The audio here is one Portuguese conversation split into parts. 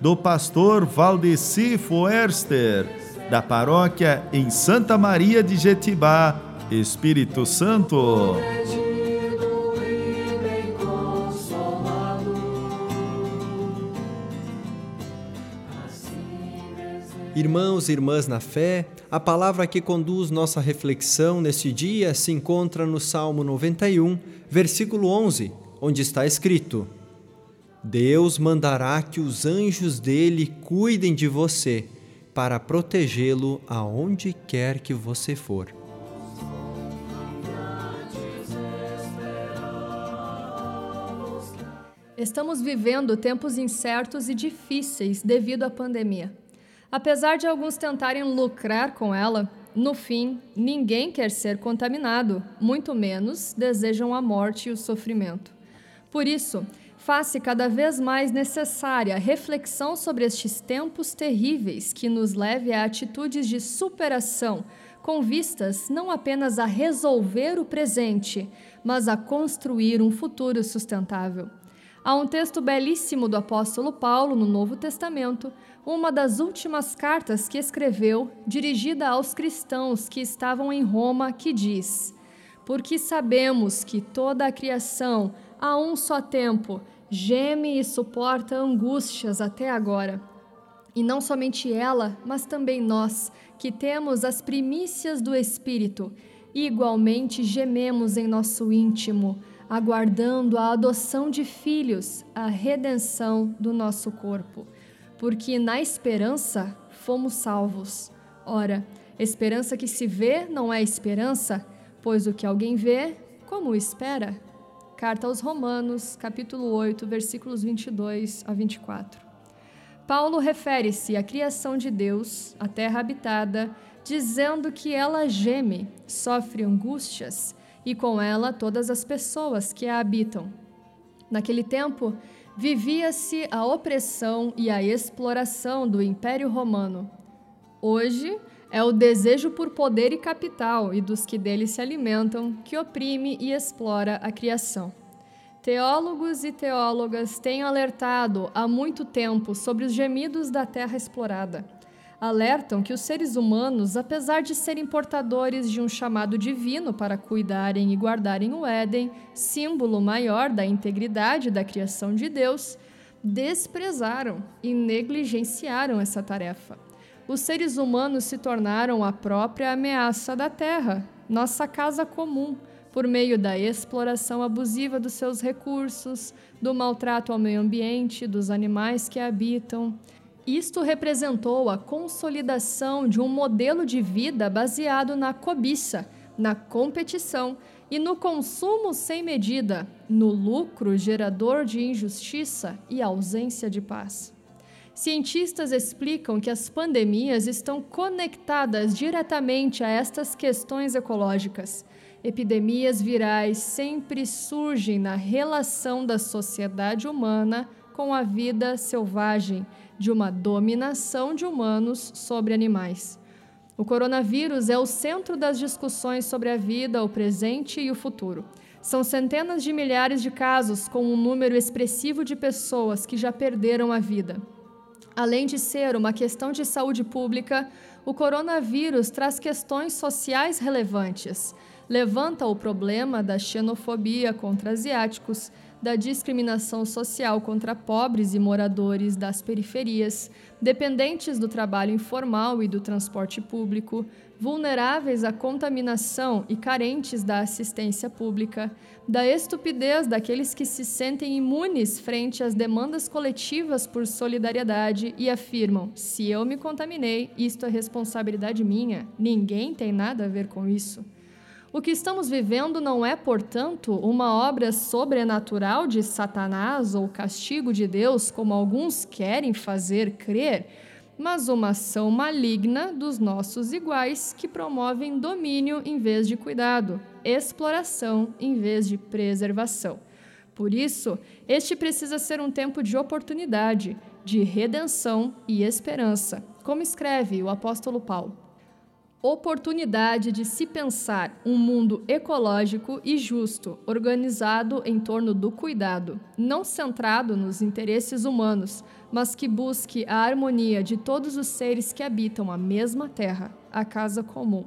do pastor Valdeci Foerster, da paróquia em Santa Maria de Jetibá, Espírito Santo. Irmãos e irmãs na fé, a palavra que conduz nossa reflexão neste dia se encontra no Salmo 91, versículo 11, onde está escrito: Deus mandará que os anjos dele cuidem de você, para protegê-lo aonde quer que você for. Estamos vivendo tempos incertos e difíceis devido à pandemia. Apesar de alguns tentarem lucrar com ela, no fim, ninguém quer ser contaminado, muito menos desejam a morte e o sofrimento. Por isso, faz-se cada vez mais necessária reflexão sobre estes tempos terríveis que nos leve a atitudes de superação, com vistas não apenas a resolver o presente, mas a construir um futuro sustentável. Há um texto belíssimo do apóstolo Paulo no Novo Testamento, uma das últimas cartas que escreveu, dirigida aos cristãos que estavam em Roma, que diz: Porque sabemos que toda a criação, a um só tempo, geme e suporta angústias até agora. E não somente ela, mas também nós, que temos as primícias do Espírito, igualmente gememos em nosso íntimo, aguardando a adoção de filhos, a redenção do nosso corpo. Porque na esperança fomos salvos. Ora, esperança que se vê não é esperança, pois o que alguém vê, como espera? Carta aos Romanos, capítulo 8, versículos 22 a 24. Paulo refere-se à criação de Deus, a terra habitada, dizendo que ela geme, sofre angústias, e com ela todas as pessoas que a habitam. Naquele tempo, vivia-se a opressão e a exploração do Império Romano. Hoje, é o desejo por poder e capital e dos que dele se alimentam que oprime e explora a criação. Teólogos e teólogas têm alertado há muito tempo sobre os gemidos da terra explorada. Alertam que os seres humanos, apesar de serem portadores de um chamado divino para cuidarem e guardarem o Éden, símbolo maior da integridade da criação de Deus, desprezaram e negligenciaram essa tarefa os seres humanos se tornaram a própria ameaça da Terra, nossa casa comum, por meio da exploração abusiva dos seus recursos, do maltrato ao meio ambiente, dos animais que a habitam. Isto representou a consolidação de um modelo de vida baseado na cobiça, na competição e no consumo sem medida, no lucro gerador de injustiça e ausência de paz. Cientistas explicam que as pandemias estão conectadas diretamente a estas questões ecológicas. Epidemias virais sempre surgem na relação da sociedade humana com a vida selvagem, de uma dominação de humanos sobre animais. O coronavírus é o centro das discussões sobre a vida, o presente e o futuro. São centenas de milhares de casos, com um número expressivo de pessoas que já perderam a vida. Além de ser uma questão de saúde pública, o coronavírus traz questões sociais relevantes. Levanta o problema da xenofobia contra asiáticos, da discriminação social contra pobres e moradores das periferias, dependentes do trabalho informal e do transporte público, vulneráveis à contaminação e carentes da assistência pública, da estupidez daqueles que se sentem imunes frente às demandas coletivas por solidariedade e afirmam: se eu me contaminei, isto é responsabilidade minha, ninguém tem nada a ver com isso. O que estamos vivendo não é, portanto, uma obra sobrenatural de Satanás ou castigo de Deus, como alguns querem fazer crer, mas uma ação maligna dos nossos iguais que promovem domínio em vez de cuidado, exploração em vez de preservação. Por isso, este precisa ser um tempo de oportunidade, de redenção e esperança, como escreve o apóstolo Paulo oportunidade de se pensar um mundo ecológico e justo, organizado em torno do cuidado, não centrado nos interesses humanos, mas que busque a harmonia de todos os seres que habitam a mesma terra, a casa comum.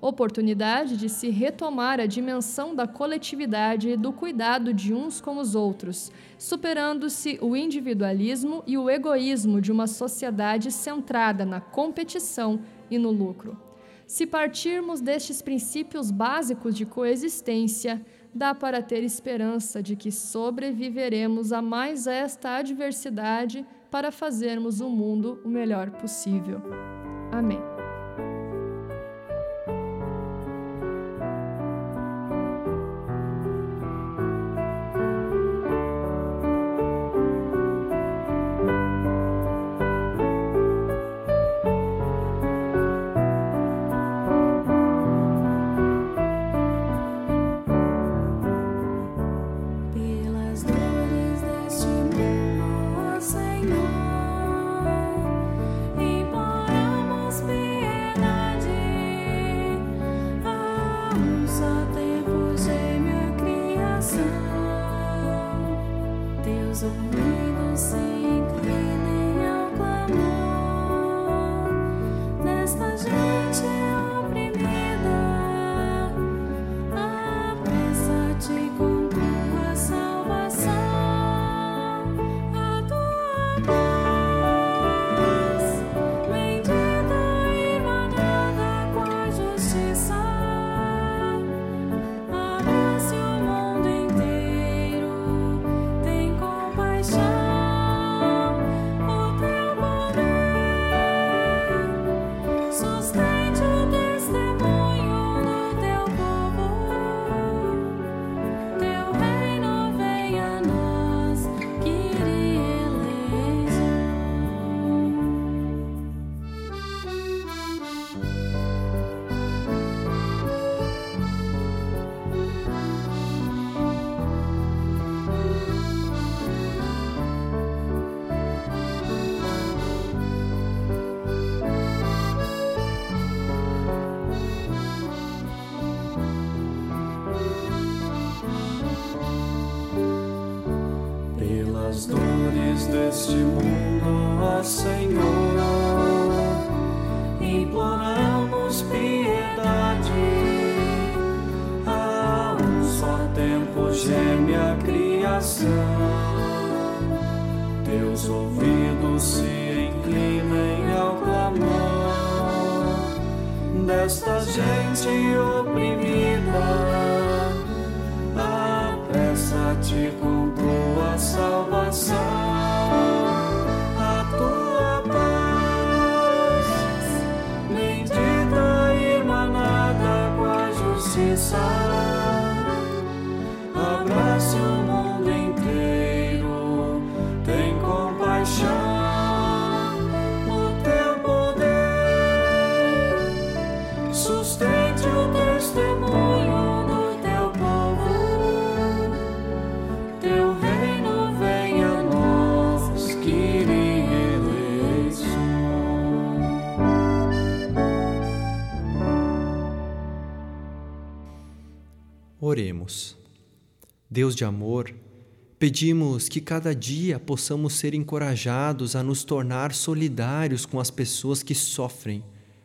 Oportunidade de se retomar a dimensão da coletividade e do cuidado de uns com os outros, superando-se o individualismo e o egoísmo de uma sociedade centrada na competição e no lucro. Se partirmos destes princípios básicos de coexistência, dá para ter esperança de que sobreviveremos a mais esta adversidade para fazermos o mundo o melhor possível. Amém. anymore. Criação, teus ouvidos se inclinem ao clamor desta gente oprimida. Apressa-te com tua salvação. Oremos. Deus de amor, pedimos que cada dia possamos ser encorajados a nos tornar solidários com as pessoas que sofrem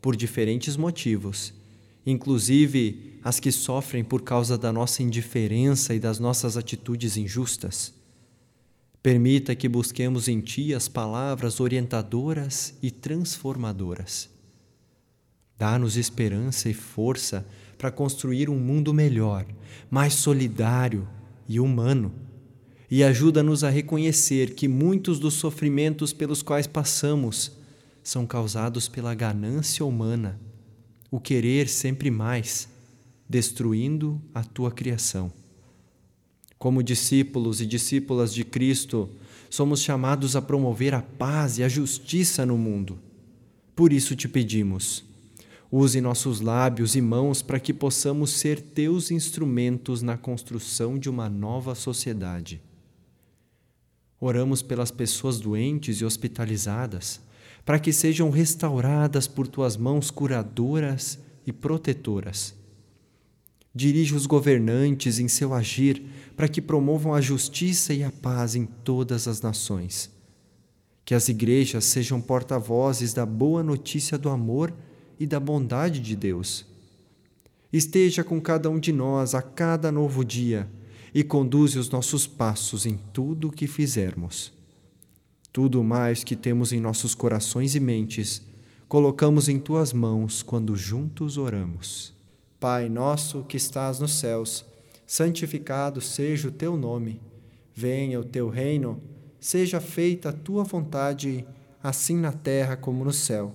por diferentes motivos, inclusive as que sofrem por causa da nossa indiferença e das nossas atitudes injustas. Permita que busquemos em Ti as palavras orientadoras e transformadoras. Dá-nos esperança e força para construir um mundo melhor, mais solidário e humano. E ajuda-nos a reconhecer que muitos dos sofrimentos pelos quais passamos são causados pela ganância humana, o querer sempre mais, destruindo a tua criação. Como discípulos e discípulas de Cristo, somos chamados a promover a paz e a justiça no mundo. Por isso te pedimos, use nossos lábios e mãos para que possamos ser teus instrumentos na construção de uma nova sociedade. Oramos pelas pessoas doentes e hospitalizadas, para que sejam restauradas por tuas mãos curadoras e protetoras. Dirige os governantes em seu agir para que promovam a justiça e a paz em todas as nações. Que as igrejas sejam porta-vozes da boa notícia do amor e da bondade de Deus. Esteja com cada um de nós a cada novo dia e conduze os nossos passos em tudo o que fizermos. Tudo mais que temos em nossos corações e mentes, colocamos em tuas mãos quando juntos oramos. Pai nosso que estás nos céus, santificado seja o teu nome. Venha o teu reino, seja feita a tua vontade, assim na terra como no céu.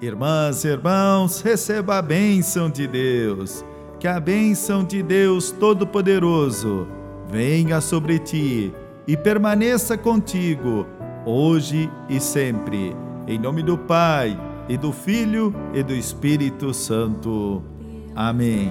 Irmãs e irmãos, receba a bênção de Deus. Que a bênção de Deus Todo-Poderoso venha sobre ti e permaneça contigo, hoje e sempre. Em nome do Pai, e do Filho e do Espírito Santo. Amém.